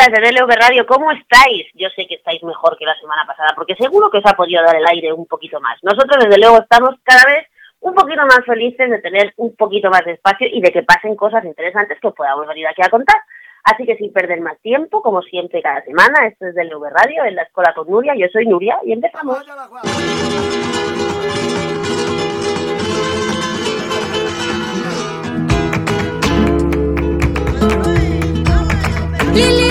Oyentas de DLV Radio, ¿cómo estáis? Yo sé que estáis mejor que la semana pasada, porque seguro que os ha podido dar el aire un poquito más. Nosotros, desde luego, estamos cada vez un poquito más felices de tener un poquito más de espacio y de que pasen cosas interesantes que podamos venir aquí a contar. Así que sin perder más tiempo, como siempre cada semana, esto es DLV Radio, en la Escuela con Nuria. Yo soy Nuria y empezamos. Qué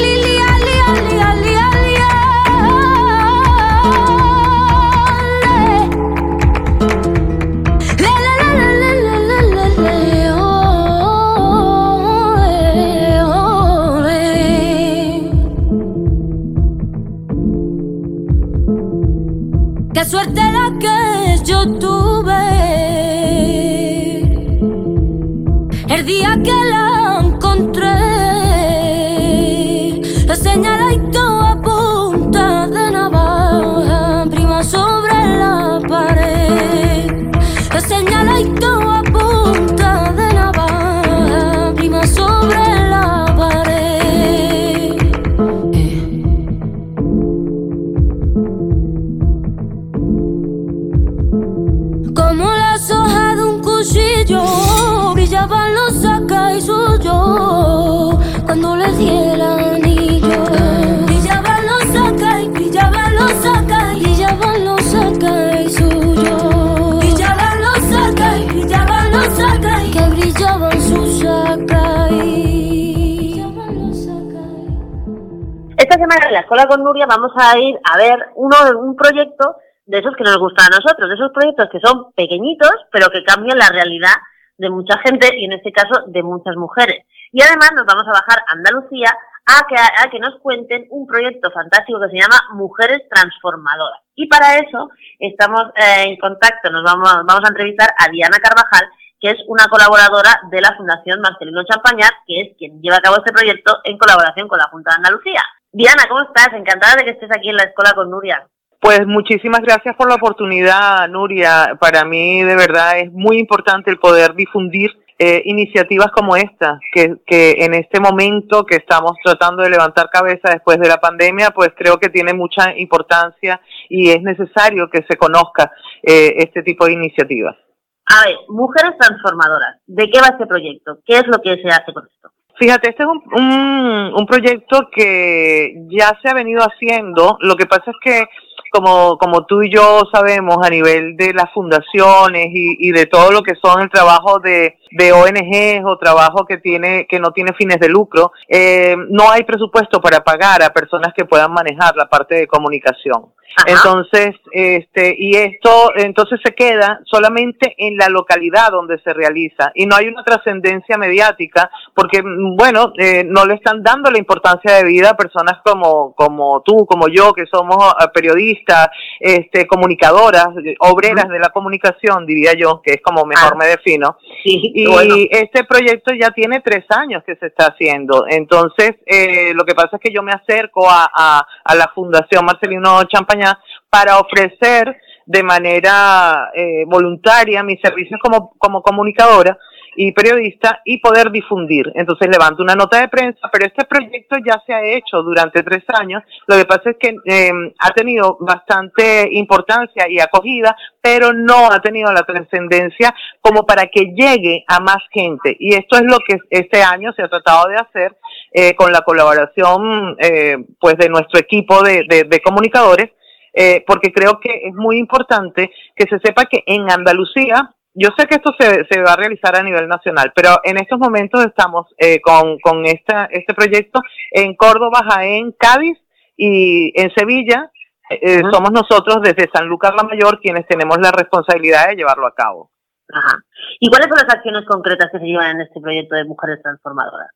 en la Escuela con Nuria vamos a ir a ver uno, un proyecto de esos que nos gustan a nosotros, de esos proyectos que son pequeñitos, pero que cambian la realidad de mucha gente y en este caso de muchas mujeres. Y además nos vamos a bajar a Andalucía a que, nos cuenten un proyecto fantástico que se llama Mujeres Transformadoras. Y para eso estamos eh, en contacto, nos vamos, vamos a entrevistar a Diana Carvajal, que es una colaboradora de la Fundación Marcelino Champañat, que es quien lleva a cabo este proyecto en colaboración con la Junta de Andalucía. Diana, ¿cómo estás? Encantada de que estés aquí en la escuela con Nuria. Pues muchísimas gracias por la oportunidad, Nuria. Para mí de verdad es muy importante el poder difundir eh, iniciativas como esta, que, que en este momento que estamos tratando de levantar cabeza después de la pandemia, pues creo que tiene mucha importancia y es necesario que se conozca eh, este tipo de iniciativas. A ver, Mujeres Transformadoras, ¿de qué va este proyecto? ¿Qué es lo que se hace con esto? Fíjate, este es un, un, un proyecto que ya se ha venido haciendo. Lo que pasa es que como, como tú y yo sabemos a nivel de las fundaciones y, y de todo lo que son el trabajo de, de ONGs o trabajo que tiene que no tiene fines de lucro, eh, no hay presupuesto para pagar a personas que puedan manejar la parte de comunicación. Ajá. Entonces, este, y esto entonces se queda solamente en la localidad donde se realiza y no hay una trascendencia mediática porque, mm, bueno, eh, no le están dando la importancia de vida a personas como, como tú, como yo, que somos eh, periodistas, este, comunicadoras, eh, obreras de la comunicación, diría yo, que es como mejor Ah. me defino. Sí, Y bueno. este proyecto ya tiene tres años que se está haciendo. Entonces, eh, lo que pasa es que yo me acerco a, a, a la Fundación Marcelino Champañá para ofrecer de manera eh, voluntaria mis servicios como, como comunicadora y periodista y poder difundir. Entonces levanto una nota de prensa, pero este proyecto ya se ha hecho durante tres años. Lo que pasa es que eh, ha tenido bastante importancia y acogida, pero no ha tenido la trascendencia como para que llegue a más gente. Y esto es lo que este año se ha tratado de hacer eh, con la colaboración eh, pues de nuestro equipo de, de, de comunicadores, eh, porque creo que es muy importante que se sepa que en Andalucía yo sé que esto se, se va a realizar a nivel nacional, pero en estos momentos estamos eh, con, con esta, este proyecto en Córdoba, Jaén, Cádiz y en Sevilla. Eh, somos nosotros desde San Lucas la Mayor quienes tenemos la responsabilidad de llevarlo a cabo. Ajá. ¿Y cuáles son las acciones concretas que se llevan en este proyecto de Mujeres Transformadoras?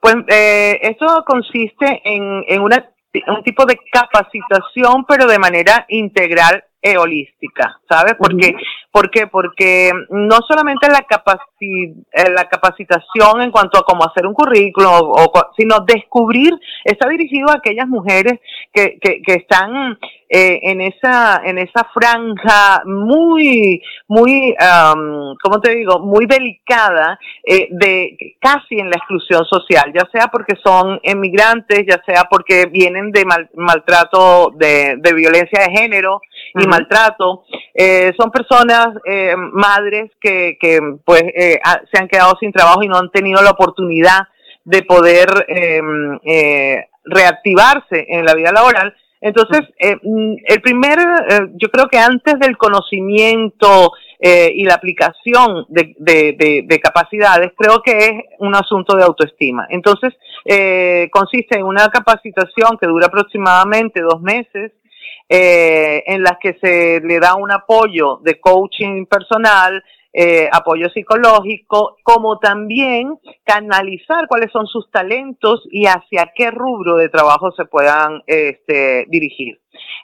Pues eh, esto consiste en, en una, un tipo de capacitación, pero de manera integral e holística, ¿sabes? Porque, Ujú. ¿Por qué? Porque no solamente la, capaci eh, la capacitación en cuanto a cómo hacer un currículum, o, o, sino descubrir, está dirigido a aquellas mujeres que, que, que están eh, en esa en esa franja muy muy um, cómo te digo muy delicada eh, de casi en la exclusión social ya sea porque son emigrantes ya sea porque vienen de maltrato de, de, violencia de género y maltrato eh, son personas eh, madres que que pues eh, se han quedado sin trabajo y no han tenido la oportunidad de poder em, eh, reactivarse en la vida laboral. Entonces, eh, mm, el primer, eh, yo creo que antes del conocimiento y la aplicación de, de, capacidades, creo que es un asunto de autoestima. Entonces, consiste en una capacitación que dura aproximadamente dos meses, en las que se le da un apoyo de coaching personal, eh, apoyo psicológico, como también canalizar cuáles son sus talentos y hacia qué rubro de trabajo se puedan este, dirigir.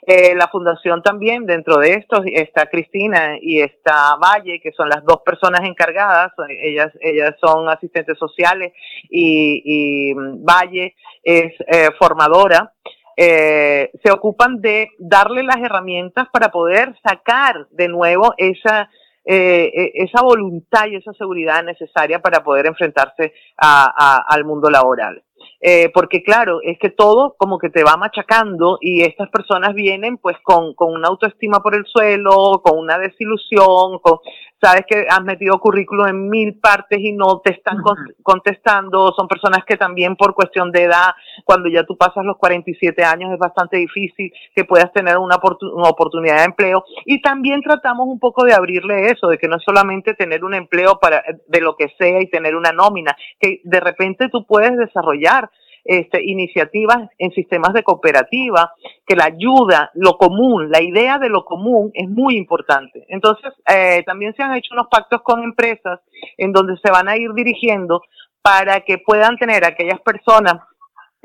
Eh, la fundación también, dentro de esto, está Cristina y está Valle, que son las dos personas encargadas, ellas, ellas son asistentes sociales y, Valle es eh, formadora. Se ocupan de darle las herramientas para poder sacar de nuevo esa eh, eh, esa voluntad y esa seguridad necesaria para poder enfrentarse al mundo laboral. Eh, porque claro, es que todo como que te va machacando y estas personas vienen pues con, con una autoestima por el suelo, con una desilusión, con, sabes que has metido currículum en mil partes y no te están contestando, son personas que también por cuestión de edad, cuando ya tú pasas los 47 años es bastante difícil que puedas tener una, una oportunidad de empleo. Y también tratamos un poco de abrirle eso, de que no es solamente tener un empleo para de lo que sea y tener una nómina, que de repente tú puedes desarrollar este, iniciativas en sistemas de cooperativa, que la ayuda, lo común, la idea de lo común es muy importante. Entonces, eh, también se han hecho unos pactos con empresas en donde se van a ir dirigiendo para que puedan tener aquellas personas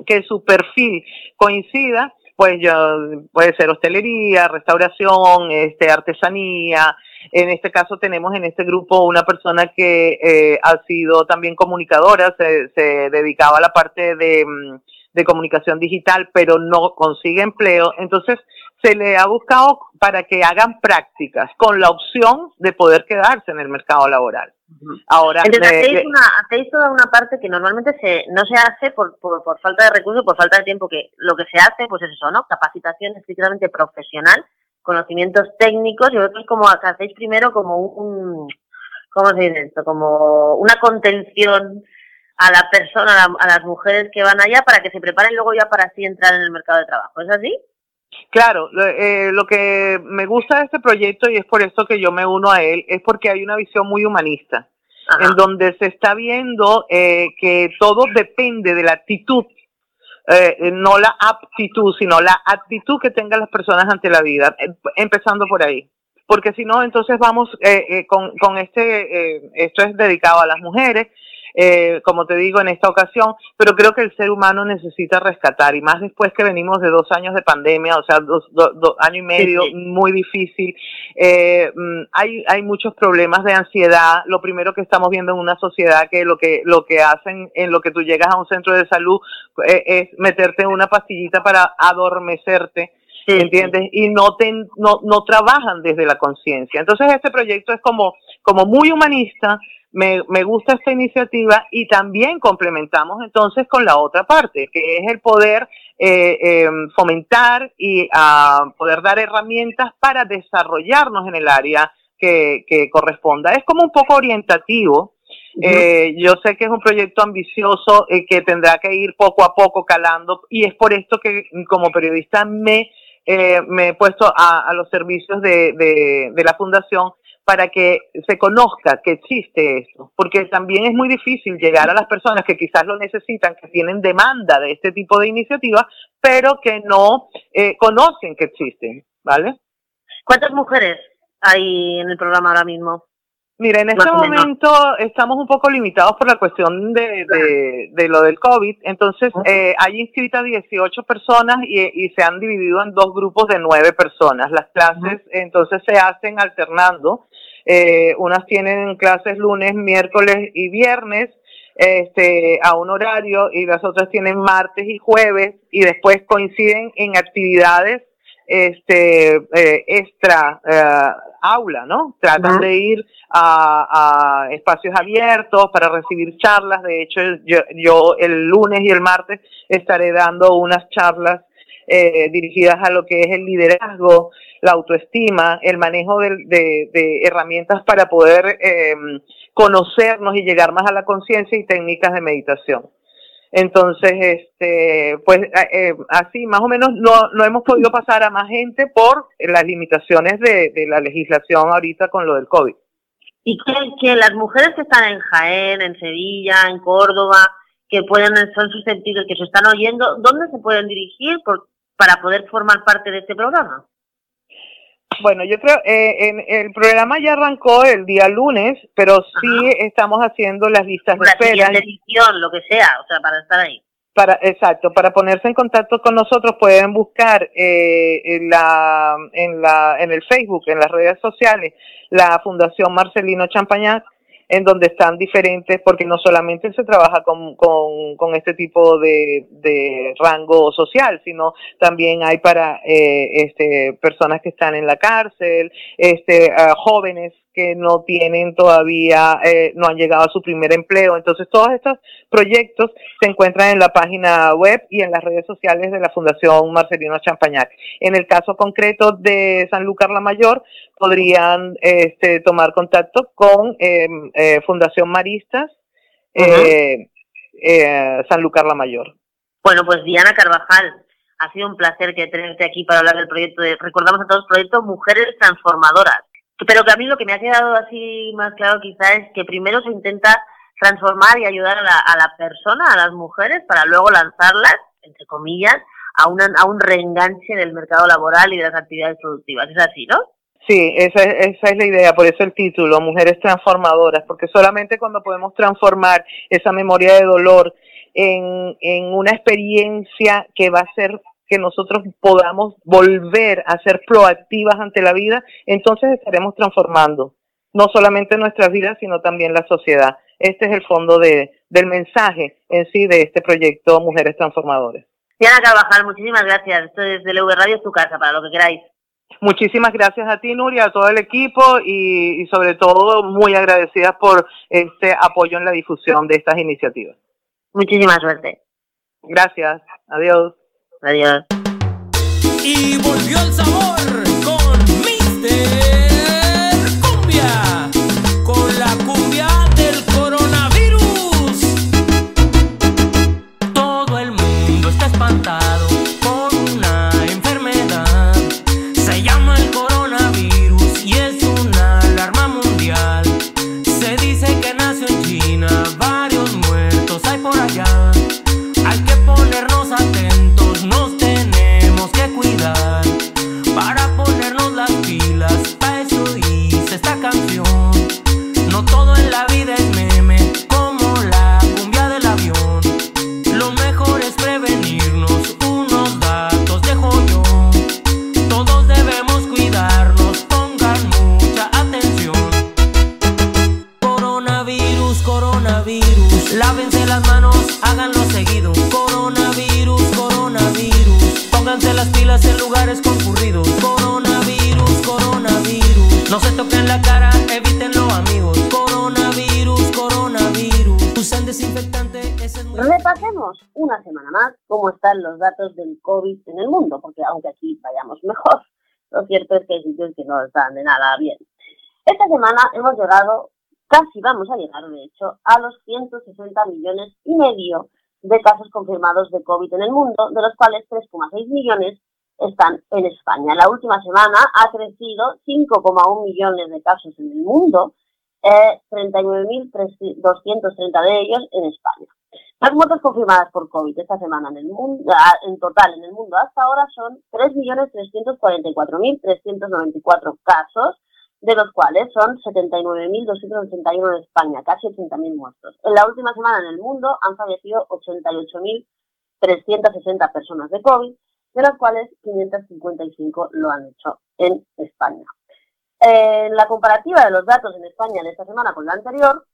que su perfil coincida, pues ya puede ser hostelería, restauración, este, artesanía, en este caso tenemos en este grupo una persona que eh, ha sido también comunicadora, se, se dedicaba a la parte de, mm, de comunicación digital, pero no consigue empleo. Entonces se le ha buscado para que hagan prácticas con la opción de poder quedarse en el mercado laboral. Ahora, Entonces, hacéis, una, hacéis toda una parte que normalmente se, no se hace por, por, por falta de recursos, por falta de tiempo, que lo que se hace, pues es eso, ¿no? Capacitación estrictamente profesional conocimientos técnicos y vosotros como hacéis primero como un, ¿cómo se dice esto? Como una contención a la persona, a, las mujeres que van allá para que se preparen luego ya para así entrar en el mercado de trabajo. ¿Es así? Claro, eh, lo que me gusta de este proyecto y es por esto que yo me uno a él, es porque hay una visión muy humanista, en donde se está viendo eh, que todo depende de la actitud eh, no la aptitud, sino la actitud que tengan las personas ante la vida, eh, empezando por ahí. Porque si no, entonces vamos eh, eh con, con este, eh, esto es dedicado a las mujeres, eh, como te digo, en esta ocasión, pero creo que el ser humano necesita rescatar, y más después que venimos de dos años de pandemia, o sea, dos, dos, años y medio, muy difícil. Eh, mm, hay, hay muchos problemas de ansiedad. Lo primero que estamos viendo en una sociedad que lo que, lo que hacen en lo que tú llegas a un centro de salud eh, es meterte una pastillita para adormecerte. ¿entiendes? Y no, no, no trabajan desde la conciencia. Entonces este proyecto es como, como muy humanista, me, me gusta esta iniciativa y también complementamos entonces con la otra parte, que es el poder eh, eh, fomentar y uh, poder dar herramientas para desarrollarnos en el área que, que corresponda. Es como un poco orientativo. Eh, yo sé que es un proyecto ambicioso eh, que tendrá que ir poco a poco calando y es por esto que como periodista me, eh, me he puesto a, a los servicios de, de, de la fundación para que se conozca que existe esto, porque también es muy difícil llegar a las personas que quizás lo necesitan, que tienen demanda de este tipo de iniciativas, pero que no eh, conocen que existen, ¿vale? ¿Cuántas mujeres hay en el programa ahora mismo? Mira, en este momento estamos un poco limitados por la cuestión de, de, lo del COVID. Entonces, eh, hay inscritas 18 personas y, y, se han dividido en dos grupos de nueve personas. Las clases, entonces, se hacen alternando. Eh, unas tienen clases lunes, miércoles y viernes este, a un horario y las otras tienen martes y jueves y después coinciden en actividades este eh, extra eh, aula, ¿no? Tratan de ir a, espacios abiertos para recibir charlas. De hecho, yo, el lunes y el martes estaré dando unas charlas eh, dirigidas a lo que es el liderazgo, la autoestima, el manejo de, herramientas para poder em, conocernos y llegar más a la conciencia y técnicas de meditación. Entonces, este, pues eh, así más o menos no, no hemos podido pasar a más gente por las limitaciones de, la legislación ahorita con lo del COVID. ¿Y que, que las mujeres que están en Jaén, en Sevilla, en Córdoba, que pueden son susceptibles, que se están oyendo, ¿dónde se pueden dirigir por, para poder formar parte de este programa? Bueno, yo creo, eh, en, el programa ya arrancó el día lunes, pero sí estamos haciendo las listas de espera. edición, lo que sea, o sea, para estar ahí. Para, exacto, para ponerse en contacto con nosotros pueden buscar eh, en, la, en, la, en el Facebook, en las redes sociales, la Fundación Marcelino Champañac en donde están diferentes, porque no solamente se trabaja con, con, este tipo de, de, rango social, sino también hay para eh, este, personas que están en la cárcel, este, jóvenes que no tienen todavía, eh, no han llegado a su primer empleo. Entonces, todos estos proyectos se encuentran en la página web y en las redes sociales de la Fundación Marcelino Champañac. En el caso concreto de San Lucar la Mayor, podrían este, tomar contacto con em, eh, Fundación Maristas eh, eh, San Lucar la Mayor. Bueno, pues Diana Carvajal, ha sido un placer que tenerte aquí para hablar del proyecto. De, recordamos a todos el proyecto Mujeres Transformadoras. Pero que a mí lo que me ha quedado así más claro quizá es que primero se intenta transformar y ayudar a la, a la persona, a las mujeres, para luego lanzarlas, entre comillas, a, una, a un reenganche del mercado laboral y de las actividades productivas. Es así, ¿no? Sí, esa, esa es la idea, por eso el título, Mujeres Transformadoras, porque solamente cuando podemos transformar esa memoria de dolor en, en una experiencia que va a ser que nosotros podamos volver a ser proactivas ante la vida, entonces estaremos transformando no solamente nuestras vidas, sino también la sociedad. Este es el fondo de, del mensaje en sí de este proyecto Mujeres Transformadoras. Diana Carvajal, muchísimas gracias. Esto es de LV Radio, es tu casa, para lo que queráis. Muchísimas gracias a ti, Nuria, a todo el equipo y, y sobre todo muy agradecidas por este apoyo en la difusión de estas iniciativas. Muchísima suerte. Gracias. Adiós. Adiós. Y volvió el sabor los datos del COVID en el mundo, porque aunque aquí vayamos mejor, lo cierto es que hay sitios que no están de nada bien. Esta semana hemos llegado, casi vamos a llegar de hecho, a los 160 millones y medio de casos confirmados de COVID en el mundo, de los cuales 3,6 millones están en España. La última semana ha crecido 5,1 millones de casos en el mundo, eh, 39.230 de ellos en España. Las muertes confirmadas por COVID esta semana en el mundo, ah, en total en el mundo hasta ahora son 3.344.394 casos, de los cuales son 79.281 en España, casi 80.000 muertos. En la última semana en el mundo han fallecido 88.360 personas de COVID, de las cuales 555 lo han hecho en España. En la comparativa de los datos en España de esta semana con la anterior,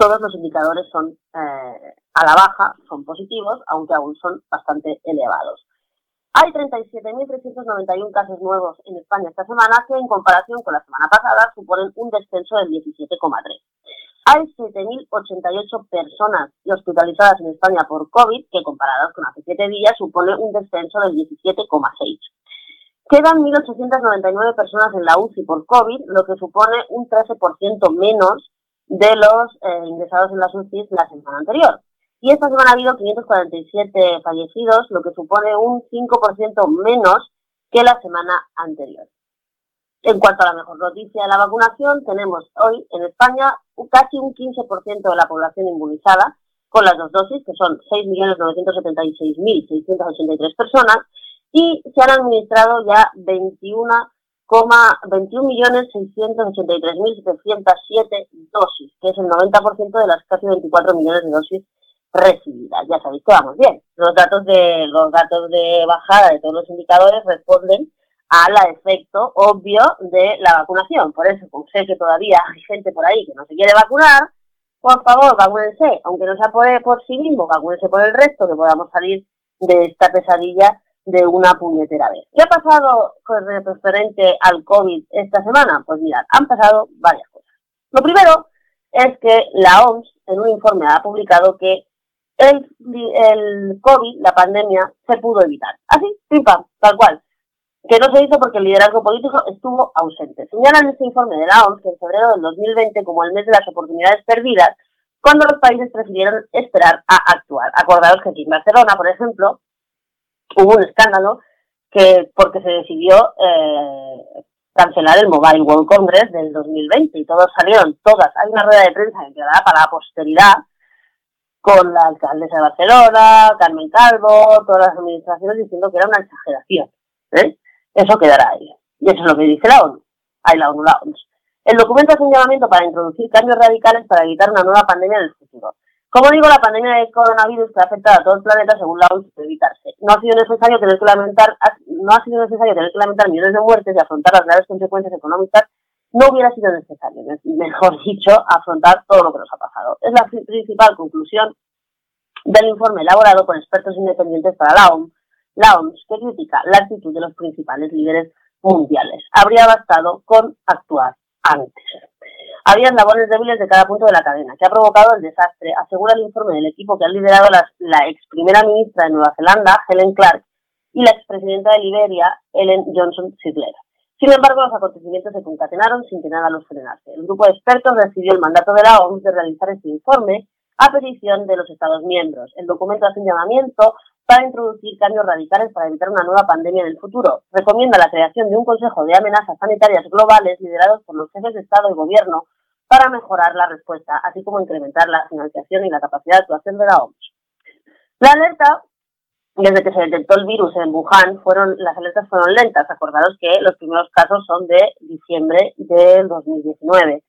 todos los indicadores son eh, a la baja, son positivos, aunque aún son bastante elevados. Hay 37.391 casos nuevos en España esta semana, que en comparación con la semana pasada suponen un descenso del 17,3. Hay 7.088 personas hospitalizadas en España por COVID, que comparadas con hace 7 días supone un descenso del 17,6. Quedan 1.899 personas en la UCI por COVID, lo que supone un 13% menos de los eh, ingresados en las UCI la semana anterior. Y esta semana ha habido 547 fallecidos, lo que supone un 5% menos que la semana anterior. En cuanto a la mejor noticia de la vacunación, tenemos hoy en España casi un 15% de la población inmunizada con las dos dosis, que son 6.976.683 personas, y se han administrado ya 21,21.683.707 dosis, que es el 90% de las casi 24 millones de dosis recibidas. Ya sabéis que vamos bien. Los datos de los datos de bajada de todos los indicadores responden al efecto obvio de la vacunación. Por eso, como sé que todavía hay gente por ahí que no se quiere vacunar, por favor, vacúnense, aunque no sea por, por sí mismo, vacúnense por el resto, que podamos salir de esta pesadilla de una puñetera vez. ¿Qué ha pasado con referente al COVID esta semana? Pues mirad, han pasado varias cosas. Lo primero es que la OMS en un informe ha publicado que el, COVID, la pandemia, se pudo evitar. Así, pim pam, tal cual que no se hizo porque el liderazgo político estuvo ausente. Señalan este informe de la OMS que en febrero del 2020 como el mes de las oportunidades perdidas, cuando los países prefirieron esperar a actuar. Acordaros que aquí en Barcelona, por ejemplo, hubo un escándalo que porque se decidió eh, cancelar el Mobile World Congress del 2020 y todos salieron, todas, hay una rueda de prensa que quedará para la posteridad con la alcaldesa de Barcelona, Carmen Calvo, todas las administraciones diciendo que era una exageración. ¿eh? Eso quedará ahí. Y eso es lo que dice la ONU. Hay la ONU, la ONU. El documento hace un llamamiento para introducir cambios radicales para evitar una nueva pandemia en el futuro. Como digo, la pandemia de coronavirus que ha afectado a todo el planeta, según la ONU, puede evitarse. No ha sido necesario tener que lamentar, no ha sido necesario tener que lamentar millones de muertes y afrontar las graves consecuencias económicas. No hubiera sido necesario, mejor dicho, afrontar todo lo que nos ha pasado. Es la principal conclusión del informe elaborado por expertos independientes para la ONU la OMS, que critica la actitud de los principales líderes mundiales. Habría bastado con actuar antes. Había labores débiles de cada punto de la cadena, que ha provocado el desastre, asegura el informe del equipo que ha liderado la, ex primera ministra de Nueva Zelanda, Helen Clark, y la expresidenta de Liberia, Ellen Johnson Sirleaf. Sin embargo, los acontecimientos se concatenaron sin que nada los frenase. El grupo de expertos recibió el mandato de la OMS de realizar este informe a petición de los Estados miembros. El documento hace un llamamiento para introducir cambios radicales para evitar una nueva pandemia en el futuro. Recomienda la creación de un Consejo de Amenazas Sanitarias Globales liderados por los jefes de Estado y Gobierno para mejorar la respuesta, así como incrementar la financiación y la capacidad de actuación de la OMS. La alerta, desde que se detectó el virus en Wuhan, fueron, las alertas fueron lentas. Acordaros que los primeros casos son de diciembre del 2019.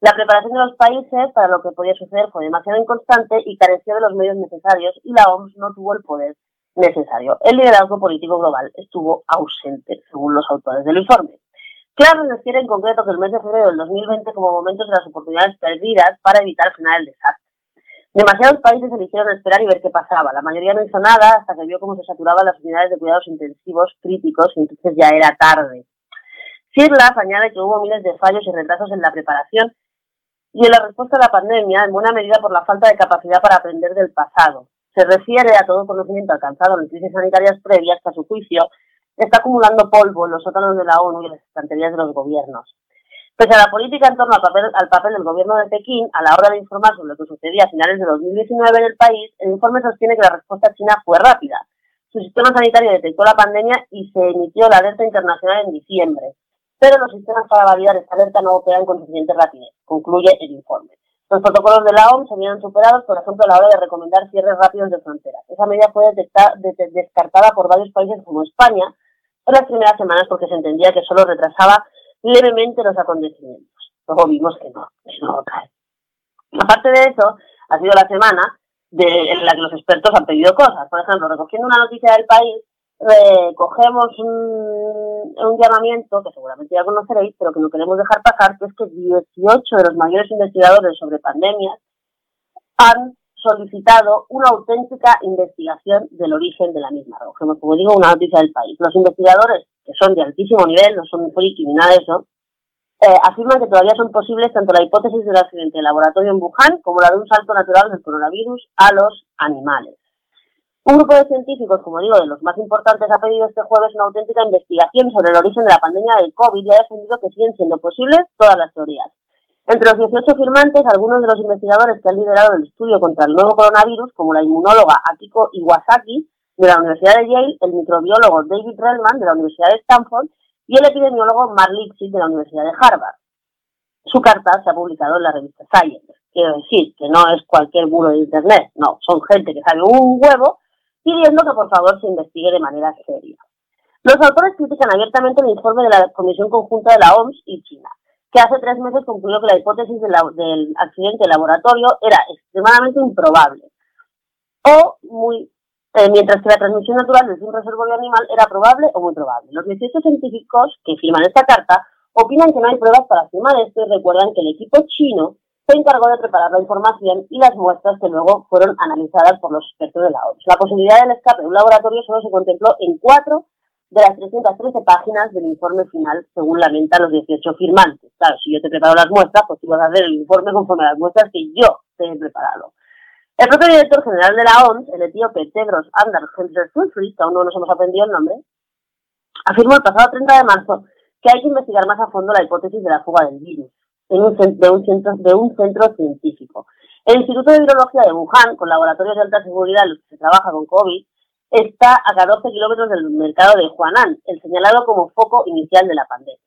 La preparación de los países para lo que podía suceder fue demasiado inconstante y careció de los medios necesarios y la OMS no tuvo el poder necesario. El liderazgo político global estuvo ausente, según los autores del informe. Claro, refiere en concreto que el mes de febrero del 2020 como momentos de las oportunidades perdidas para evitar frenar el desastre. Demasiados países eligieron esperar y ver qué pasaba. La mayoría no hizo nada hasta que vio cómo se saturaban las unidades de cuidados intensivos críticos y entonces ya era tarde. Sirlaf añade que hubo miles de fallos y retrasos en la preparación y en la respuesta a la pandemia, en buena medida por la falta de capacidad para aprender del pasado. Se refiere a todo conocimiento alcanzado en crisis sanitarias previas que, a su juicio, está acumulando polvo en los sótanos de la ONU y en las estanterías de los gobiernos. Pese a la política en torno al papel, al papel del gobierno de Pekín a la hora de informar sobre lo que sucedía a finales de 2019 en el país, el informe sostiene que la respuesta china fue rápida. Su sistema sanitario detectó la pandemia y se emitió la alerta internacional en diciembre pero los sistemas para validar esta alerta no operan con suficiente rapidez, concluye el informe. Los protocolos de la OMS se vieron superados, por ejemplo, a la hora de recomendar cierres rápidos de fronteras. Esa medida fue descartada por varios países como España en las primeras semanas porque se entendía que solo retrasaba levemente los acontecimientos. Luego vimos que no, que no cae. Aparte de eso, ha sido la semana en la que los expertos han pedido cosas. Por ejemplo, recogiendo una noticia del país, cogemos un, llamamiento que seguramente ya conoceréis, pero que no queremos dejar pasar, que es que 18 de los mayores investigadores sobre pandemias han solicitado una auténtica investigación del origen de la misma. Recogemos, como digo, una noticia del país. Los investigadores, que son de altísimo nivel, no son ni nada de eh, afirman que todavía son posibles tanto la hipótesis del accidente de laboratorio en Wuhan como la de un salto natural del coronavirus a los animales. Un grupo de científicos, como digo, de los más importantes, ha pedido este jueves una auténtica investigación sobre el origen de la pandemia del COVID y ha defendido que siguen siendo posibles todas las teorías. Entre los 18 firmantes, algunos de los investigadores que han liderado el estudio contra el nuevo coronavirus, como la inmunóloga Akiko Iwasaki de la Universidad de Yale, el microbiólogo David Relman de la Universidad de Stanford y el epidemiólogo Mark Lipsy de la Universidad de Harvard. Su carta se ha publicado en la revista Science. Quiero decir que no es cualquier bulo de Internet, no, son gente que sabe un huevo pidiendo que por favor se investigue de manera seria. Los autores critican abiertamente el informe de la Comisión Conjunta de la OMS y China, que hace tres meses concluyó que la hipótesis del accidente de laboratorio era extremadamente improbable o muy eh, mientras que la transmisión natural de un reservorio animal era probable o muy probable. Los 18 científicos que firman esta carta opinan que no hay pruebas para afirmar esto y recuerdan que el equipo chino se encargó de preparar la información y las muestras que luego fueron analizadas por los expertos de la OMS. La posibilidad del escape de un laboratorio solo se contempló en cuatro de las 313 páginas del informe final, según lamentan los 18 firmantes. Claro, si yo te preparo las muestras, pues tú vas a hacer el informe conforme a las muestras que yo te he preparado. El propio director general de la OMS, el etíope Tedros Adhanom Ghebreyesus, que aún no nos hemos aprendido el nombre, afirmó el pasado 30 de marzo que hay que investigar más a fondo la hipótesis de la fuga del virus en un, de, un centro, de un centro científico. El Instituto de Virología de Wuhan, con laboratorios de alta seguridad en los que se trabaja con COVID, está a 14 kilómetros del mercado de Huanan, el señalado como foco inicial de la pandemia.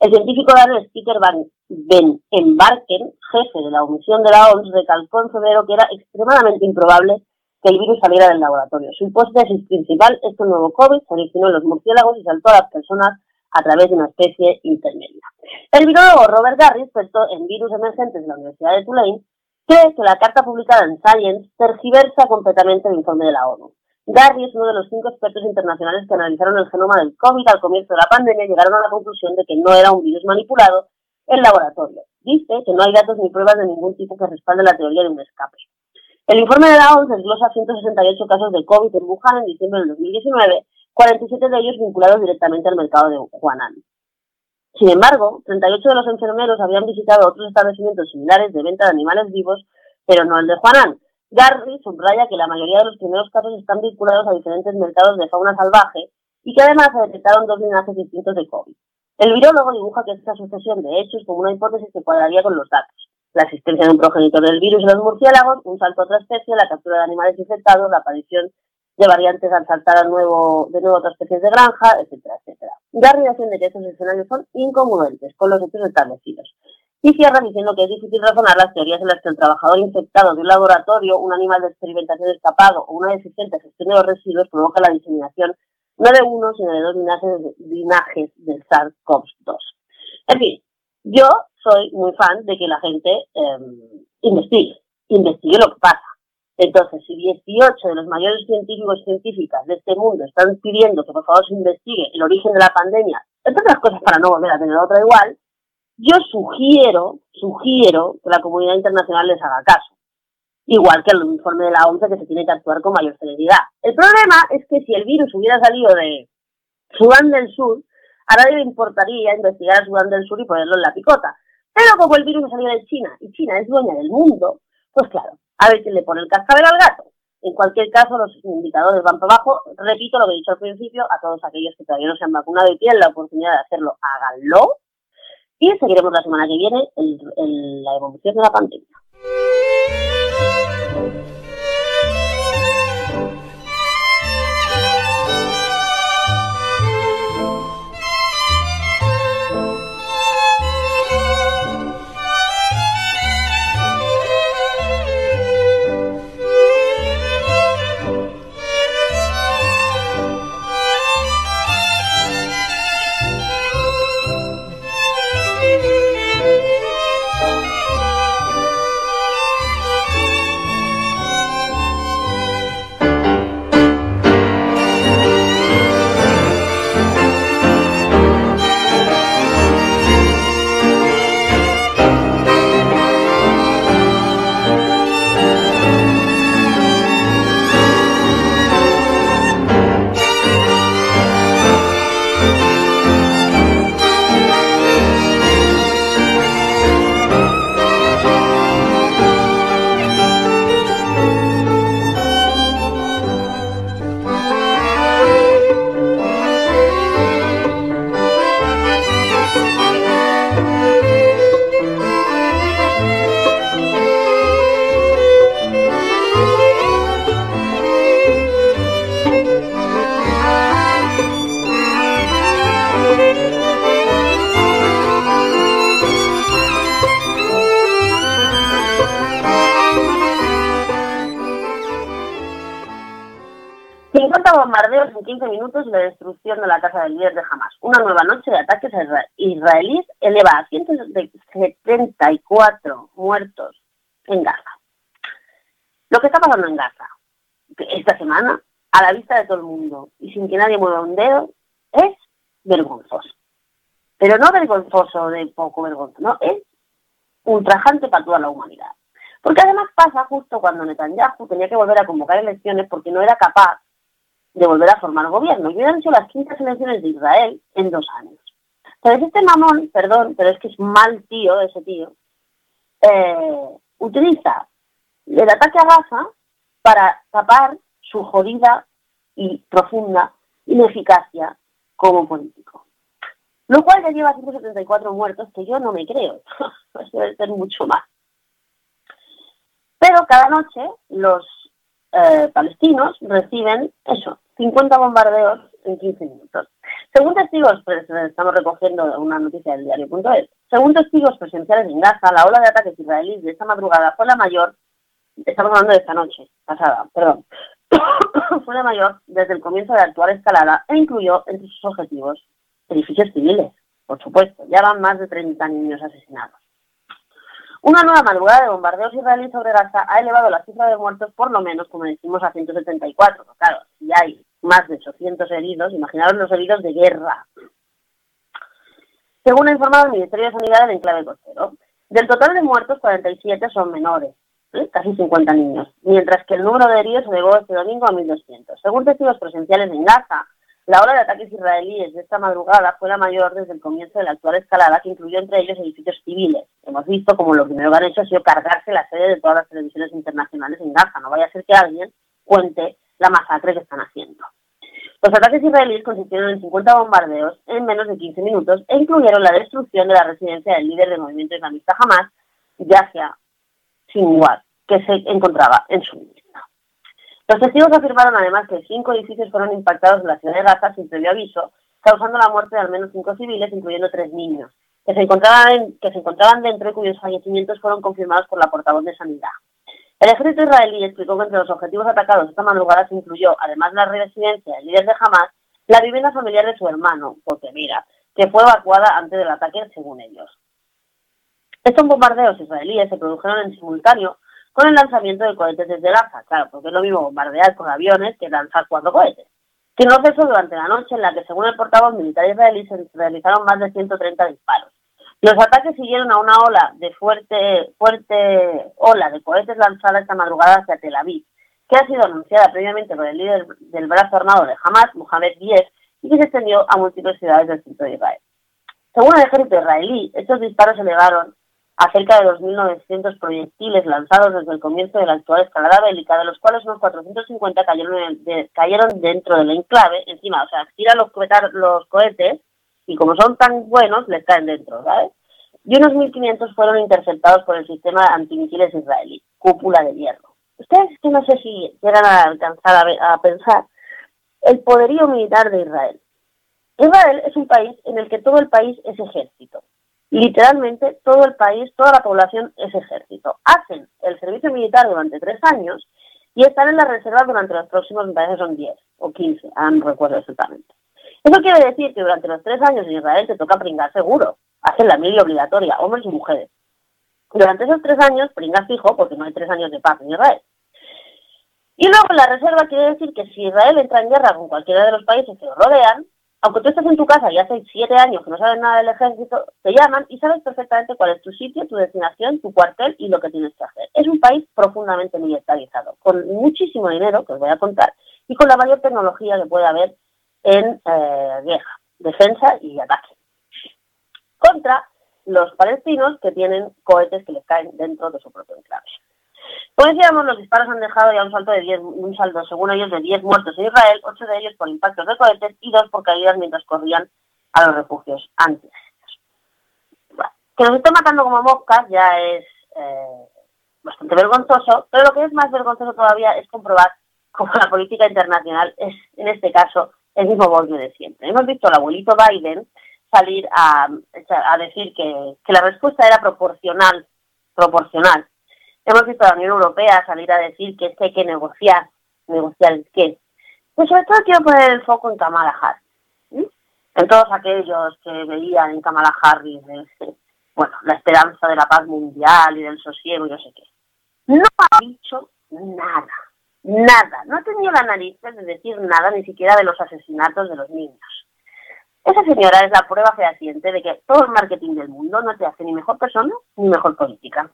El científico danés Peter Van Ben Embarken, jefe de la omisión de la OMS, recalcó en febrero que era extremadamente improbable que el virus saliera del laboratorio. Su hipótesis principal es que el nuevo COVID se originó en los murciélagos y saltó a las personas a través de una especie intermedia. El virólogo Robert Garry, experto en virus emergentes de la Universidad de Tulane, cree que la carta publicada en Science tergiversa completamente el informe de la ONU. Garry es uno de los cinco expertos internacionales que analizaron el genoma del COVID al comienzo de la pandemia y llegaron a la conclusión de que no era un virus manipulado en laboratorio. Dice que no hay datos ni pruebas de ningún tipo que respalden la teoría de un escape. El informe de la OMS desglosa 168 casos de COVID en Wuhan en diciembre del 2019, 47 de ellos vinculados directamente al mercado de Huanan. Sin embargo, 38 de los enfermeros habían visitado otros establecimientos similares de venta de animales vivos, pero no el de Huanan, Garry subraya que la mayoría de los primeros casos están vinculados a diferentes mercados de fauna salvaje y que además se detectaron dos linajes distintos de COVID. El virólogo dibuja que esta sucesión de hechos como una hipótesis que cuadraría con los datos. La existencia de un progenitor del virus en los murciélagos, un salto a otra especie, la captura de animales infectados, la aparición de variantes al saltar a nuevo, de nuevo otras especies de granja, etcétera, etcétera. Garry defiende que estos escenarios son incongruentes con los hechos establecidos y cierra diciendo que es difícil razonar las teorías en las que el trabajador infectado de un laboratorio, un animal de experimentación escapado o una deficiente gestión de los residuos provoca la diseminación no de uno, sino de dos linajes, del SARS-CoV-2. En fin, yo soy muy fan de que la gente eh, investigue, investigue lo que pasa. Entonces, si 18 de los mayores científicos y científicas de este mundo están pidiendo que por favor se investigue el origen de la pandemia, entre otras cosas para no volver a tener otra igual, yo sugiero, sugiero que la comunidad internacional les haga caso. Igual que el informe de la OMS que se tiene que actuar con mayor celeridad. El problema es que si el virus hubiera salido de Sudán del Sur, a nadie le importaría investigar a Sudán del Sur y ponerlo en la picota. Pero como el virus ha salido de China y China es dueña del mundo, pues claro, a ver quién le pone el cascabel al gato. En cualquier caso, los indicadores van para abajo. Repito lo que he dicho al principio, a todos aquellos que todavía no se han vacunado y tienen la oportunidad de hacerlo, háganlo. Y seguiremos la semana que viene en, la evolución de la pandemia. Minutos la destrucción de la casa del líder de Hamas. Una nueva noche de ataques israelíes eleva a 174 muertos en Gaza. Lo que está pasando en Gaza esta semana, a la vista de todo el mundo y sin que nadie mueva un dedo, es vergonzoso. Pero no vergonzoso de poco vergonzoso, no, es ultrajante para toda la humanidad. Porque además pasa justo cuando Netanyahu tenía que volver a convocar elecciones porque no era capaz de volver a formar gobierno. Y hubieran sido las quintas elecciones de Israel en dos años. Entonces este mamón, perdón, pero es que es mal tío ese tío, eh, utiliza el ataque a Gaza para tapar su jodida y profunda ineficacia como político. Lo cual ya lleva 174 muertos, que yo no me creo, debe ser mucho más. Pero cada noche los eh, palestinos reciben eso, 50 bombardeos en 15 minutos. Según testigos, pues, estamos recogiendo una noticia del diario.es, según testigos presenciales en Gaza, la ola de ataques israelíes de esta madrugada fue la mayor, estamos hablando de esta noche pasada, perdón, fue la mayor desde el comienzo de la actual escalada e incluyó entre sus objetivos edificios civiles, por supuesto. Ya van más de 30 niños asesinados. Una nueva madrugada de bombardeos israelíes sobre Gaza ha elevado la cifra de muertos por lo menos, como decimos, a 174. Claro, si hay más de 800 heridos, imaginaros los heridos de guerra. Según ha informado el Ministerio de Sanidad del enclave costero, del total de muertos, 47 son menores, ¿eh? casi 50 niños, mientras que el número de heridos se elevó este domingo a 1.200. Según testigos presenciales en Gaza, la ola de ataques israelíes de esta madrugada fue la mayor desde el comienzo de la actual escalada, que incluyó entre ellos edificios civiles. Hemos visto como lo primero que han hecho ha sido cargarse la sede de todas las televisiones internacionales en Gaza. No vaya a ser que alguien cuente la masacre que están haciendo. Los ataques israelíes consistieron en 50 bombardeos en menos de 15 minutos e incluyeron la destrucción de la residencia del líder del movimiento islamista Hamas, Yahya Sinwar, que se encontraba en su los testigos afirmaron además que cinco edificios fueron impactados en la ciudad de Gaza sin previo aviso, causando la muerte de al menos cinco civiles, incluyendo tres niños, que se encontraban, que se encontraban dentro y cuyos fallecimientos fueron confirmados por la portavoz de Sanidad. El ejército israelí explicó que entre los objetivos atacados esta madrugada se incluyó, además de la residencia del líder de Hamas, la vivienda familiar de su hermano, porque mira, que fue evacuada antes del ataque, según ellos. Estos bombardeos israelíes se produjeron en simultáneo con el lanzamiento de cohetes desde Gaza. Claro, porque es lo mismo bombardear con aviones que lanzar cuatro cohetes. Que no cesó durante la noche en la que, según el portavoz militar israelí, se realizaron más de 130 disparos. Los ataques siguieron a una ola de fuerte, fuerte ola de cohetes lanzada esta madrugada hacia Tel Aviv, que ha sido anunciada previamente por el líder del brazo armado de Hamas, Mohamed Diez, y que se extendió a múltiples ciudades del centro de Israel. Según el ejército israelí, estos disparos se elevaron a cerca de 2.900 proyectiles lanzados desde el comienzo de la actual escalada bélica, de los cuales unos 450 cayeron, cayeron dentro del enclave, encima, o sea, tiran los, cohetes y como son tan buenos, les caen dentro, ¿sabes? Y unos 1.500 fueron interceptados por el sistema antimisiles israelí, cúpula de hierro. Ustedes que no sé si llegan a alcanzar a pensar el poderío militar de Israel. Israel es un país en el que todo el país es ejército literalmente todo el país, toda la población es ejército. Hacen el servicio militar durante tres años y están en la reserva durante los próximos, me parece son 10 o 15, no recuerdo exactamente. Eso quiere decir que durante los tres años en Israel te toca pringar seguro, hacen la mili obligatoria, hombres y mujeres. Durante esos tres años pringas fijo porque no hay tres años de paz en Israel. Y luego la reserva quiere decir que si Israel entra en guerra con cualquiera de los países que lo rodean, aunque tú estés en tu casa y hace siete años que no sabes nada del ejército, te llaman y sabes perfectamente cuál es tu sitio, tu destinación, tu cuartel y lo que tienes que hacer. Es un país profundamente militarizado, con muchísimo dinero, que os voy a contar, y con la mayor tecnología que puede haber en eh, guerra, defensa y ataque. Contra los palestinos que tienen cohetes que les caen dentro de su propio enclave. Como decíamos, los disparos han dejado ya un salto de 10, un saldo, según ellos, de 10 muertos en Israel, 8 de ellos por impactos de cohetes y 2 por caídas mientras corrían a los refugios antes. que nos estén matando como moscas ya es eh, bastante vergonzoso, pero lo que es más vergonzoso todavía es comprobar cómo la política internacional es, en este caso, el mismo borde de siempre. Hemos visto al abuelito Biden salir a, a decir que, que la respuesta era proporcional, proporcional Hemos visto a la Unión Europea salir a decir que es hay que negociar. ¿Negociar qué? Pues sobre todo quiero poner el foco en Kamala Harris. En todos aquellos que veían en Kamala Harris este, bueno, la esperanza de la paz mundial y del sosiego y no sé qué. No ha dicho nada, nada. No ha tenido la nariz de decir nada ni siquiera de los asesinatos de los niños. Esa señora es la prueba fehaciente de que todo el marketing del mundo no te hace ni mejor persona ni mejor política.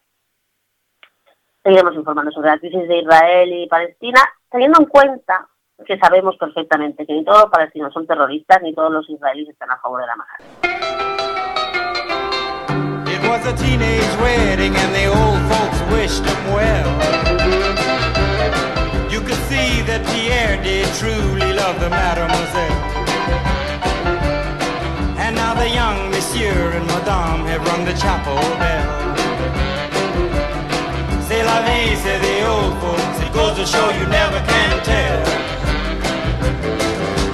Seguiremos informando sobre la crisis de Israel y Palestina, teniendo en cuenta que sabemos perfectamente que ni todos los palestinos son terroristas ni todos los israelíes están a favor de la well. You could see that Pierre did truly love the mademoiselle. And now the young monsieur and madame have rung the chapel bell. Show you never can tell.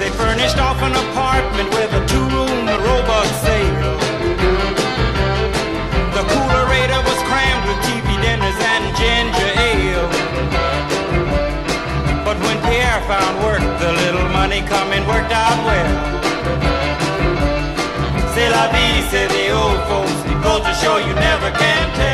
They furnished off an apartment with a two-room robot sale. The coolerator was crammed with TV dinners and ginger ale. But when Pierre found work, the little money coming worked out well. C'est la vie, say the old folks. Goes to show you never can tell.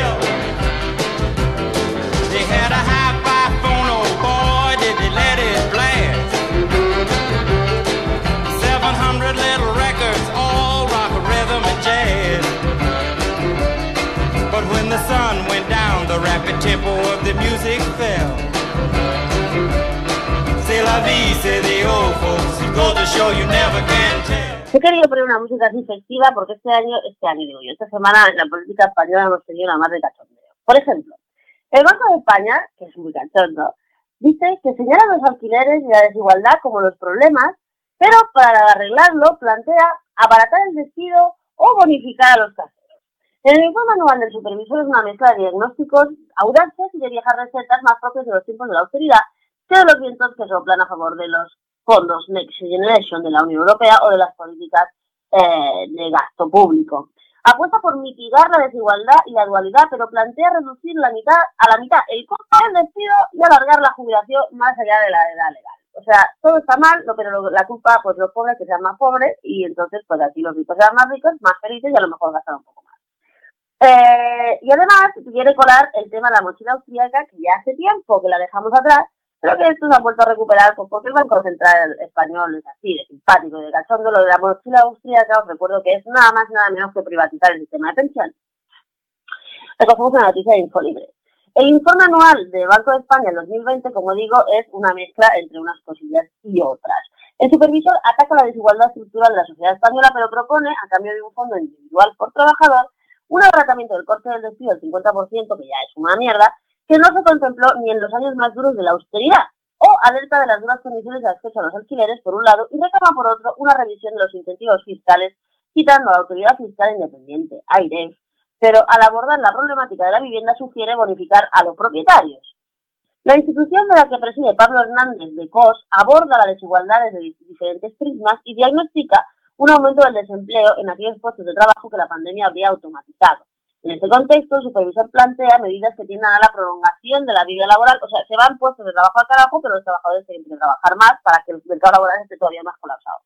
He querido poner una música así festiva porque este año, este año digo yo, esta semana en la política española hemos tenido una más de cachondeo. Por ejemplo, el Banco de España, que es muy cachondo, dice que señala los alquileres y la desigualdad como los problemas, pero para arreglarlo plantea abaratar el despido o bonificar a los caseros. En el informe anual del supervisor es una mezcla de diagnósticos audaces y de viejas recetas más propias de los tiempos de la austeridad que de los vientos que soplan a favor de los fondos Next Generation de la Unión Europea o de las políticas eh, de gasto público. Apuesta por mitigar la desigualdad y la dualidad, pero plantea reducir la mitad, a la mitad el costo del despido y alargar la jubilación más allá de la edad legal. O sea, todo está mal, pero la culpa, pues los pobres que sean más pobres y entonces, pues aquí los ricos sean más ricos, más felices y a lo mejor gastan un poco más. Eh, y además quiere colar el tema de la mochila austríaca, que ya hace tiempo que la dejamos atrás, pero que esto se ha vuelto a recuperar pues, porque el Banco Central Español es así, de simpático y de cachondo. Lo de la mochila austríaca, os recuerdo que es nada más nada menos que privatizar el sistema de pensiones. Recogemos una noticia de Infolibre. El informe anual del Banco de España en 2020, como digo, es una mezcla entre unas cosillas y otras. El supervisor ataca la desigualdad estructural de la sociedad española, pero propone, a cambio de un fondo individual por trabajador, un abaratamiento del corte del despido del 50%, que ya es una mierda, que no se contempló ni en los años más duros de la austeridad, o alerta de las duras condiciones de acceso a los alquileres, por un lado, y reclama, por otro, una revisión de los incentivos fiscales, citando a la Autoridad Fiscal Independiente, AIREF, pero al abordar la problemática de la vivienda sugiere bonificar a los propietarios. La institución de la que preside Pablo Hernández de COS aborda la desigualdad desde di- diferentes prismas y diagnostica un aumento del desempleo en aquellos puestos de trabajo que la pandemia habría automatizado. En este contexto, el supervisor plantea medidas que tiendan a la prolongación de la vida laboral, o sea, se van puestos de trabajo al carajo, pero los trabajadores tienen que trabajar más para que el mercado laboral esté todavía más colapsado.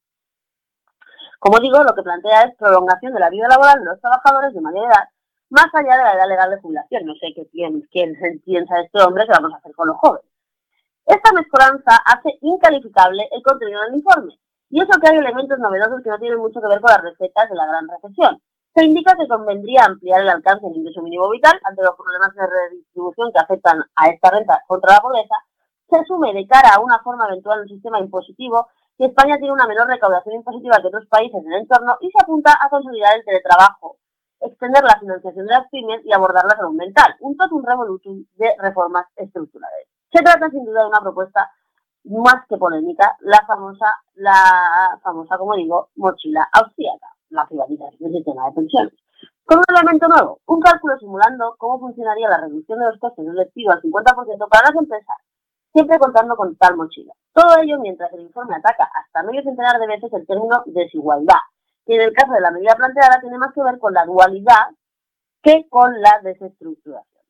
Como digo, lo que plantea es prolongación de la vida laboral de los trabajadores de mayor edad, más allá de la edad legal de jubilación. No sé qué quién, quién piensa este hombre que vamos a hacer con los jóvenes. Esta mezcolanza hace incalificable el contenido del informe, y eso que hay elementos novedosos que no tienen mucho que ver con las recetas de la gran recesión. Se indica que convendría ampliar el alcance del ingreso mínimo vital ante los problemas de redistribución que afectan a esta renta contra la pobreza. Se asume de cara a una forma eventual del sistema impositivo que España tiene una menor recaudación impositiva que otros países en el entorno y se apunta a consolidar el teletrabajo, extender la financiación de las pymes y abordar la salud mental, un totum revolutum de reformas estructurales. Se trata sin duda de una propuesta más que polémica, la famosa, la famosa, como digo, mochila austríaca, la privatización del sistema de pensiones. Con un elemento nuevo, un cálculo simulando cómo funcionaría la reducción de los costes del despido al 50% para las empresas, siempre contando con tal mochila. Todo ello mientras el informe ataca hasta medio centenar de veces el término desigualdad, que en el caso de la medida planteada tiene más que ver con la dualidad que con la desestructuración.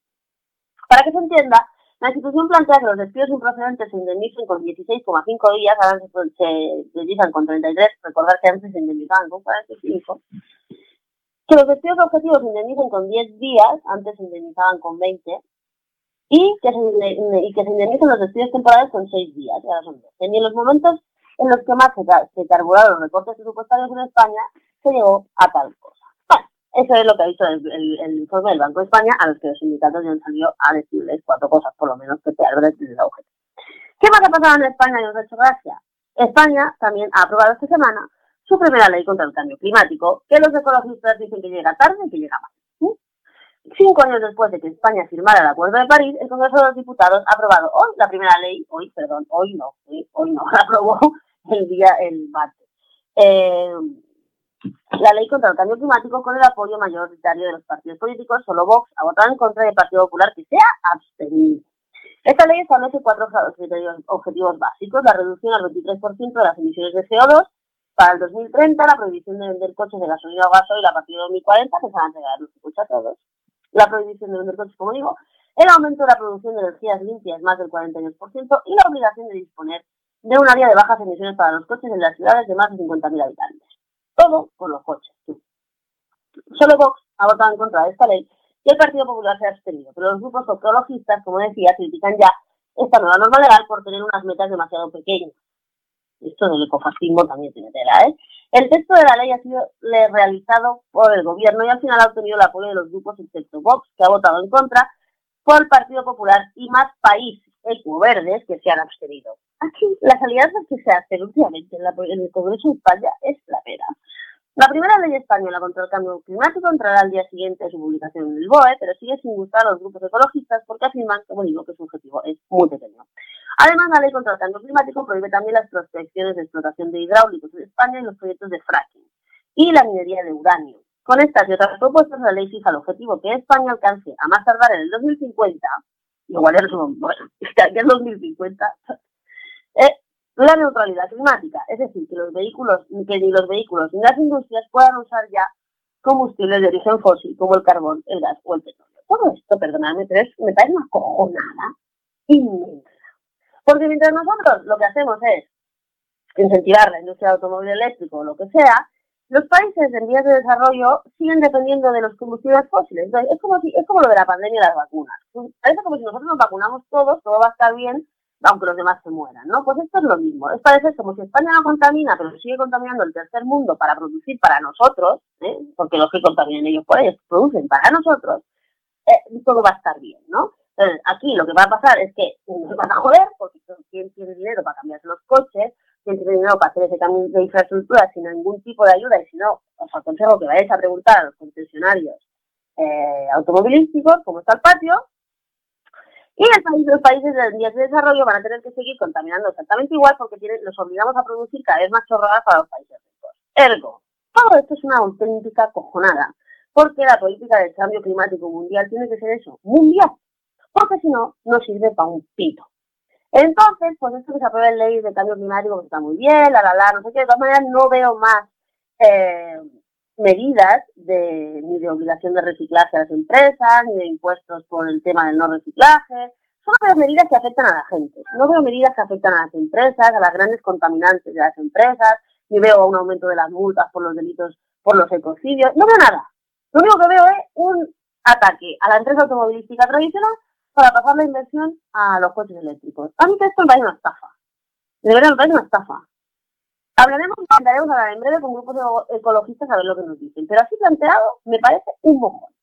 Para que se entienda, La institución plantea que los despidos improcedentes se indemnicen con 16,5 días, ahora se, indemnizan con 33, recordar que antes se indemnizaban con 45. Que los despidos objetivos se indemnicen con 10 días, antes se indemnizaban con 20. Y que se, y que se indemnicen los despidos temporales con 6 días, ahora son 12. Y en los momentos en los que más se, se carburaron los recortes presupuestarios en España, se llegó a tal cosa. Eso es lo que ha dicho el, el- el informe del Banco de España, a los que los sindicatos ya han salido a decirles cuatro cosas, por lo menos, que te Albrecht y la UGT. ¿Qué más ha pasado en España y os ha hecho gracia? España también ha aprobado esta semana su primera ley contra el cambio climático, que los ecologistas dicen que llega tarde y que llega mal. ¿sí? Cinco años después de que España firmara el Acuerdo de París, el Congreso de los Diputados ha aprobado hoy la primera ley, hoy, perdón, hoy no, hoy, hoy no, la aprobó el día, el martes. Eh, la ley contra el cambio climático con el apoyo mayoritario de los partidos políticos, solo Vox ha votado en contra del Partido Popular que se ha abstenido. Esta ley establece cuatro objetivos básicos, la reducción al 23% de las emisiones de CO2 para el 2030, la prohibición de vender coches de gasolina o gasoil a partir de 2040, que se van a entregar los coches a todos, la prohibición de vender coches, como digo, el aumento de la producción de energías limpias más del 42% y la obligación de disponer de un área de bajas emisiones para los coches en las ciudades de más de 50.000 habitantes. Todo con los coches. Solo Vox ha votado en contra de esta ley y el Partido Popular se ha abstenido, pero los grupos ecologistas, como decía, critican ya esta nueva norma legal por tener unas metas demasiado pequeñas. Esto del ecofascismo también tiene tela, ¿eh? El texto de la ley ha sido realizado por el gobierno y al final ha obtenido el apoyo de los grupos excepto Vox, que ha votado en contra, por el Partido Popular y más país ecoverdes que se han abstenido. Aquí, las alianzas que se hacen últimamente en, la- en el Congreso de España es la pera. La primera ley española contra el cambio climático entrará al día siguiente de su publicación en el BOE, pero sigue sin gustar a los grupos ecologistas porque afirman, como digo, que su objetivo es muy pequeño. Además, la ley contra el cambio climático prohíbe también las prospecciones de explotación de hidráulicos en España y los proyectos de fracking y la minería de uranio. Con estas y otras propuestas, la ley fija el objetivo que España alcance a más tardar en el 2050, igual es bueno, en 2050, eh, la neutralidad climática, es decir, que los vehículos, que ni los vehículos ni las industrias puedan usar ya combustibles de origen fósil como el carbón, el gas o el petróleo. Todo esto, perdonadme, pero es, me parece una cojonada inmensa. Porque mientras nosotros lo que hacemos es incentivar la industria del automóvil eléctrico o lo que sea, los países en vías de desarrollo siguen dependiendo de los combustibles fósiles. Entonces, es como, si, es como lo de la pandemia y las vacunas. Parece como si nosotros nos vacunamos todos, todo va a estar bien, aunque los demás se mueran, ¿no? Pues esto es lo mismo. Es parece como si España no contamina, pero sigue contaminando el tercer mundo para producir para nosotros, ¿eh? porque los que contaminan ellos por ellos producen para nosotros, eh, todo va a estar bien, ¿no? Entonces, aquí lo que va a pasar es que nos van a joder, porque ¿quién tiene dinero para cambiarse los coches? ¿Quién tiene dinero para hacer ese cambio de infraestructura sin ningún tipo de ayuda? Y si no, os aconsejo que vayáis a preguntar a los concesionarios eh, automovilísticos cómo está el patio. Y el país, los países de vías de desarrollo van a tener que seguir contaminando exactamente igual porque tienen, los obligamos a producir cada vez más chorradas para los países ricos. Ergo, todo esto es una auténtica cojonada, porque la política del cambio climático mundial tiene que ser eso, mundial, porque si no, no sirve para un pito. Entonces, pues esto que se apruebe ley de cambio climático que está muy bien, la la la, no sé qué, de todas maneras no veo más eh, medidas de, ni de obligación de reciclaje a las empresas, ni de impuestos por el tema del no reciclaje. Solo veo medidas que afectan a la gente. No veo medidas que afectan a las empresas, a las grandes contaminantes de las empresas, ni veo un aumento de las multas por los delitos, por los ecocidios. No veo nada. Lo único que veo es un ataque a la empresa automovilística tradicional para pasar la inversión a los coches eléctricos. A mí esto me parece una estafa. De verdad me parece una estafa. Hablaremos, intentaremos hablar en breve con grupos ecologistas a ver lo que nos dicen. Pero así planteado, me parece un mojón.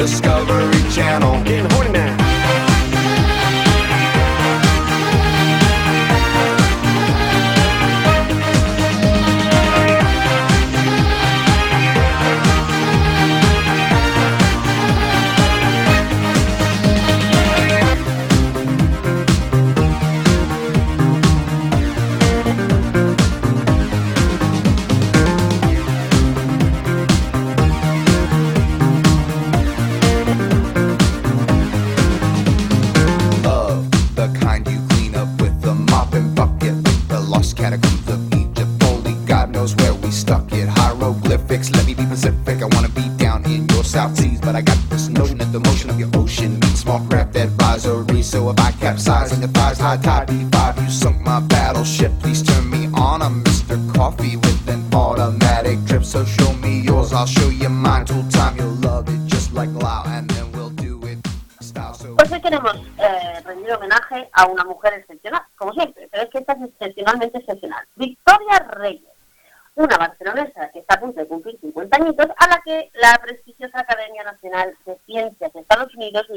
The Discovery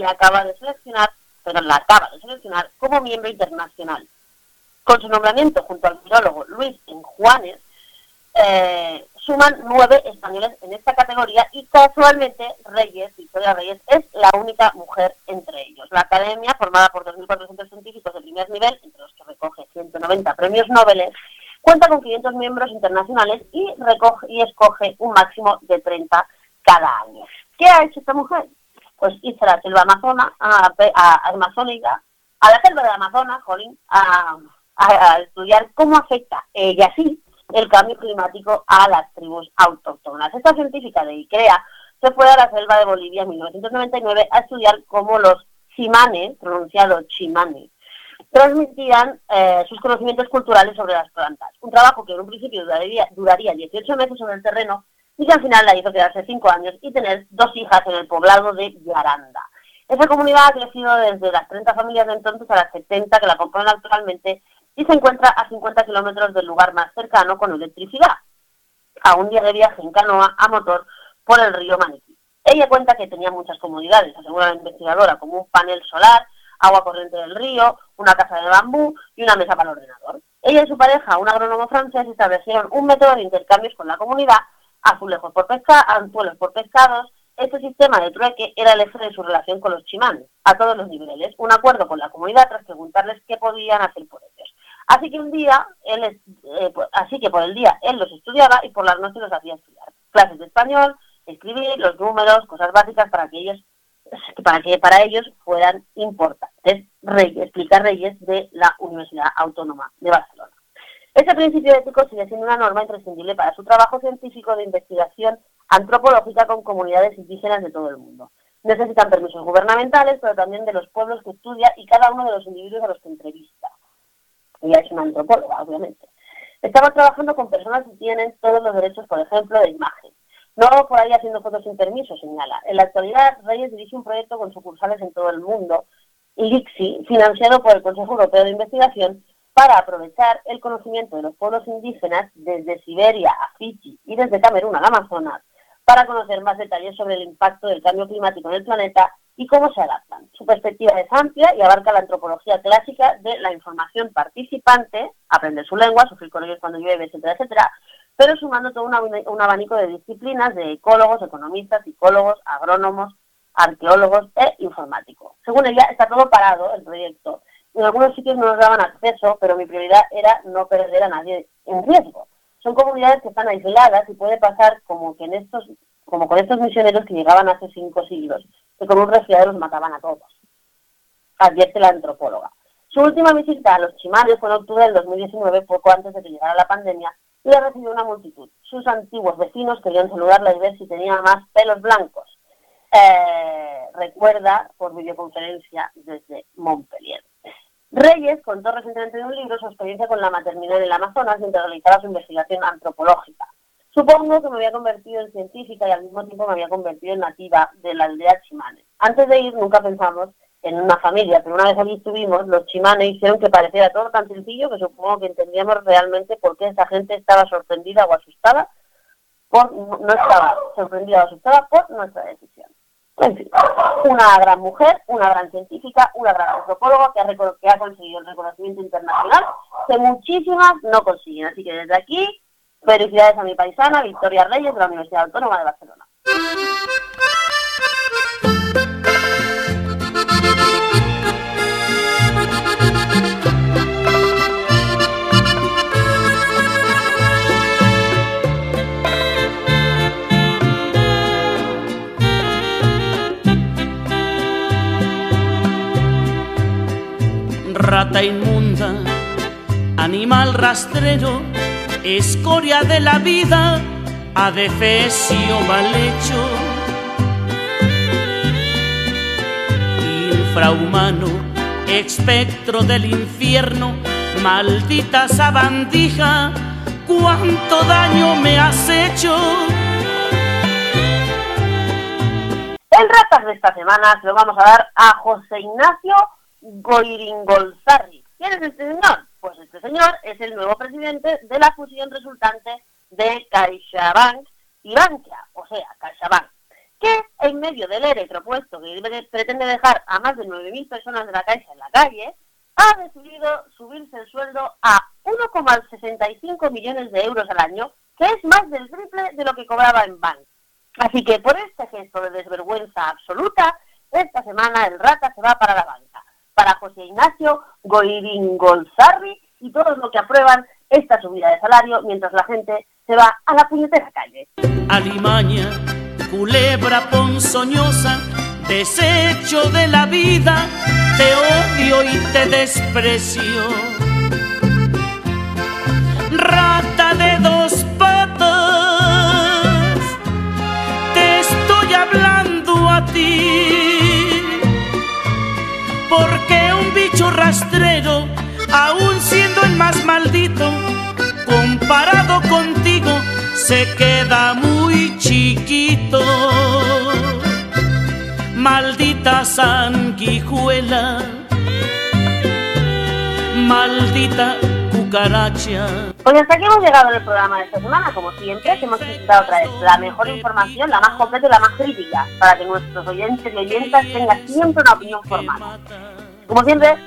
Le acaba de seleccionar, pero la acaba de seleccionar como miembro internacional. Con su nombramiento junto al filólogo Luis Enjuanes, eh, suman nueve españoles en esta categoría y casualmente Reyes, Victoria Reyes, es la única mujer entre ellos. La academia, formada por 2.400 científicos de primer nivel, entre los que recoge 190 premios Nobel, cuenta con 500 miembros internacionales y, recoge, y escoge un máximo de 30 cada año. ¿Qué ha hecho esta mujer? Pues irse a la selva amazona, a, a, amazónica, a la selva de Amazonas, jolín, a, estudiar cómo afecta ella sí el cambio climático a las tribus autóctonas. Esta científica de ICREA se fue a la selva de Bolivia en 1999 a estudiar cómo los chimanes, pronunciado chimane, transmitían eh, sus conocimientos culturales sobre las plantas. Un trabajo que en un principio duraría, duraría 18 meses sobre el terreno y que al final la hizo quedarse 5 años y tener dos hijas en el poblado de Yaranda. Esa comunidad ha crecido desde las 30 familias de entonces a las 70 que la componen actualmente y se encuentra a 50 kilómetros del lugar más cercano con electricidad, a un día de viaje en canoa a motor por el río Maniquí. Ella cuenta que tenía muchas comodidades, asegura la investigadora, como un panel solar, agua corriente del río, una casa de bambú y una mesa para el ordenador. Ella y su pareja, un agrónomo francés, establecieron un método de intercambios con la comunidad, azulejos por pesca, anzuelos por pescados. Este sistema de trueque era el eje de su relación con los chimanes, a todos los niveles, un acuerdo con la comunidad tras preguntarles qué podían hacer por ellos. Así que un día, él, eh, pues, así que por el día él los estudiaba y por las noches los hacía estudiar. Clases de español, escribir, los números, cosas básicas para que ellos, para que para ellos fueran importantes. Reyes, explica Reyes de la Universidad Autónoma de Barcelona. Este principio ético sigue siendo una norma imprescindible para su trabajo científico de investigación antropológica con comunidades indígenas de todo el mundo. Necesitan permisos gubernamentales, pero también de los pueblos que estudia y cada uno de los individuos a los que entrevista. Ella es una antropóloga, obviamente. Estamos trabajando con personas que tienen todos los derechos, por ejemplo, de imagen. No por ahí haciendo fotos sin permiso, señala. En la actualidad, Reyes dirige un proyecto con sucursales en todo el mundo, LIXI, financiado por el Consejo Europeo de Investigación, para aprovechar el conocimiento de los pueblos indígenas desde Siberia a Fiji y desde Camerún al Amazonas, para conocer más detalles sobre el impacto del cambio climático en el planeta y cómo se adaptan. Su perspectiva es amplia y abarca la antropología clásica de la información participante, aprender su lengua, sufrir con ellos cuando llueve, etcétera, etcétera, pero sumando todo un abani- un abanico de disciplinas de ecólogos, economistas, psicólogos, agrónomos, arqueólogos e informáticos. Según ella, está todo parado el proyecto. En algunos sitios no nos daban acceso, pero mi prioridad era no perder a nadie en riesgo. Son comunidades que están aisladas y puede pasar como que en estos, como con estos misioneros que llegaban hace cinco siglos, que con un resfriado los mataban a todos. Advierte la antropóloga. Su última visita a los chimanes fue en octubre del 2019, poco antes de que llegara la pandemia, y la recibió una multitud. Sus antiguos vecinos querían saludarla y ver si tenía más pelos blancos. eh, recuerda por videoconferencia desde Montpellier. Reyes contó recientemente en un libro su experiencia con la maternidad en el Amazonas mientras realizaba su investigación antropológica. Supongo que me había convertido en científica y al mismo tiempo me había convertido en nativa de la aldea Chimane. Antes de ir nunca pensamos en una familia, pero una vez allí estuvimos, los Chimane hicieron que pareciera todo tan sencillo que supongo que entendíamos realmente por qué esa gente estaba sorprendida o asustada por no estaba sorprendida o asustada por nuestra decisión. En fin, una gran mujer, una gran científica, una gran antropóloga que ha, conseguido el reconocimiento internacional que muchísimas no consiguen. Así que desde aquí, felicidades a mi paisana Victoria Reyes de la Universidad Autónoma de Barcelona. Rata inmunda, animal rastrero, escoria de la vida, adefesio mal hecho, infrahumano, espectro del infierno, maldita sabandija, cuánto daño me has hecho. El ratas de esta semana se lo vamos a dar a José Ignacio Goiringolzarri. ¿Quién es este señor? Pues este señor es el nuevo presidente de la fusión resultante de CaixaBank y Bankia, o sea, CaixaBank, que en medio del ERE propuesto que pretende dejar a más de 9.000 personas de la Caixa en la calle, ha decidido subirse el sueldo a 1,65 millones de euros al año, que es más del triple de lo que cobraba en Bank. Así que por este gesto de desvergüenza absoluta, esta semana el rata se va para la banca para José Ignacio Goiringolzarri y todos los que aprueban esta subida de salario mientras la gente se va a la puñetera calle. Alimaña, culebra ponzoñosa, desecho de la vida, te odio y te desprecio. Rata de dos patas, te estoy hablando a ti porque un bicho rastrero, aún siendo el más maldito, comparado contigo, se queda muy chiquito. Maldita sanguijuela, maldita Pues hasta aquí hemos llegado en el programa de esta semana, como siempre, que hemos presentado otra vez la mejor información, la más completa y la más crítica, para que nuestros oyentes y oyentas tengan siempre una opinión formada. Como siempre,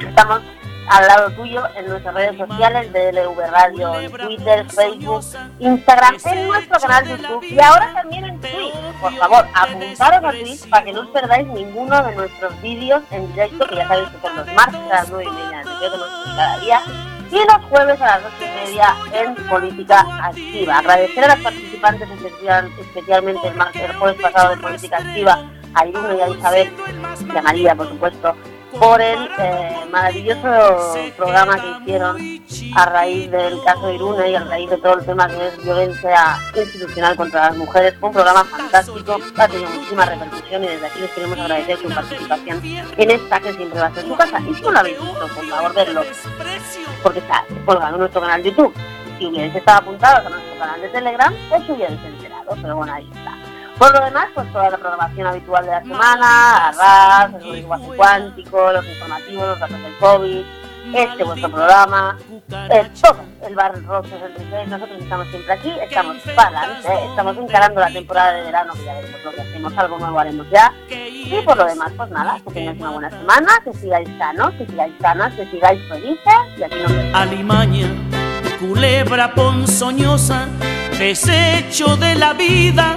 estamos al lado tuyo en nuestras redes sociales de LV Radio, en Twitter, Facebook, Instagram, en nuestro canal de YouTube y ahora también en Twitch. Por favor, apuntaros a Twitch para que no os perdáis ninguno de nuestros vídeos en directo, que ya sabéis que son los martes a las 9 y media de cada día y los jueves a las dos y media en Política Activa. Agradecer a las participantes, especial, especialmente el, martes, el jueves pasado de Política Activa, a Irune y a Isabel, y a María, por supuesto, por el eh, maravilloso programa que hicieron a raíz del caso de Irune y a raíz de todo el tema es violencia institucional contra las mujeres. Fue un programa fantástico, ha tenido muchísima repercusión y desde aquí les queremos agradecer su participación en esta que siempre va a ser su casa. Y si no lo habéis visto, por favor, verlo, porque está colgado en nuestro canal de YouTube. Si hubierais estado apuntados a nuestro canal de Telegram, os hubierais enterado, pero bueno, ahí está. Por lo demás, pues toda la programación habitual de la semana, RAS, el lenguaje cuántico, los informativos, los datos del COVID, este vuestro programa, eh, todo, el bar 66, nosotros estamos siempre aquí, estamos para adelante, estamos encarando la temporada de verano, que ya veremos lo que hacemos, algo nuevo haremos ya, y por lo demás, pues nada, que tengáis una buena semana, que sigáis sanos, que sigáis sanas, que sigáis felices, y aquí nos vemos. Alimaña, culebra ponzoñosa, desecho de la vida,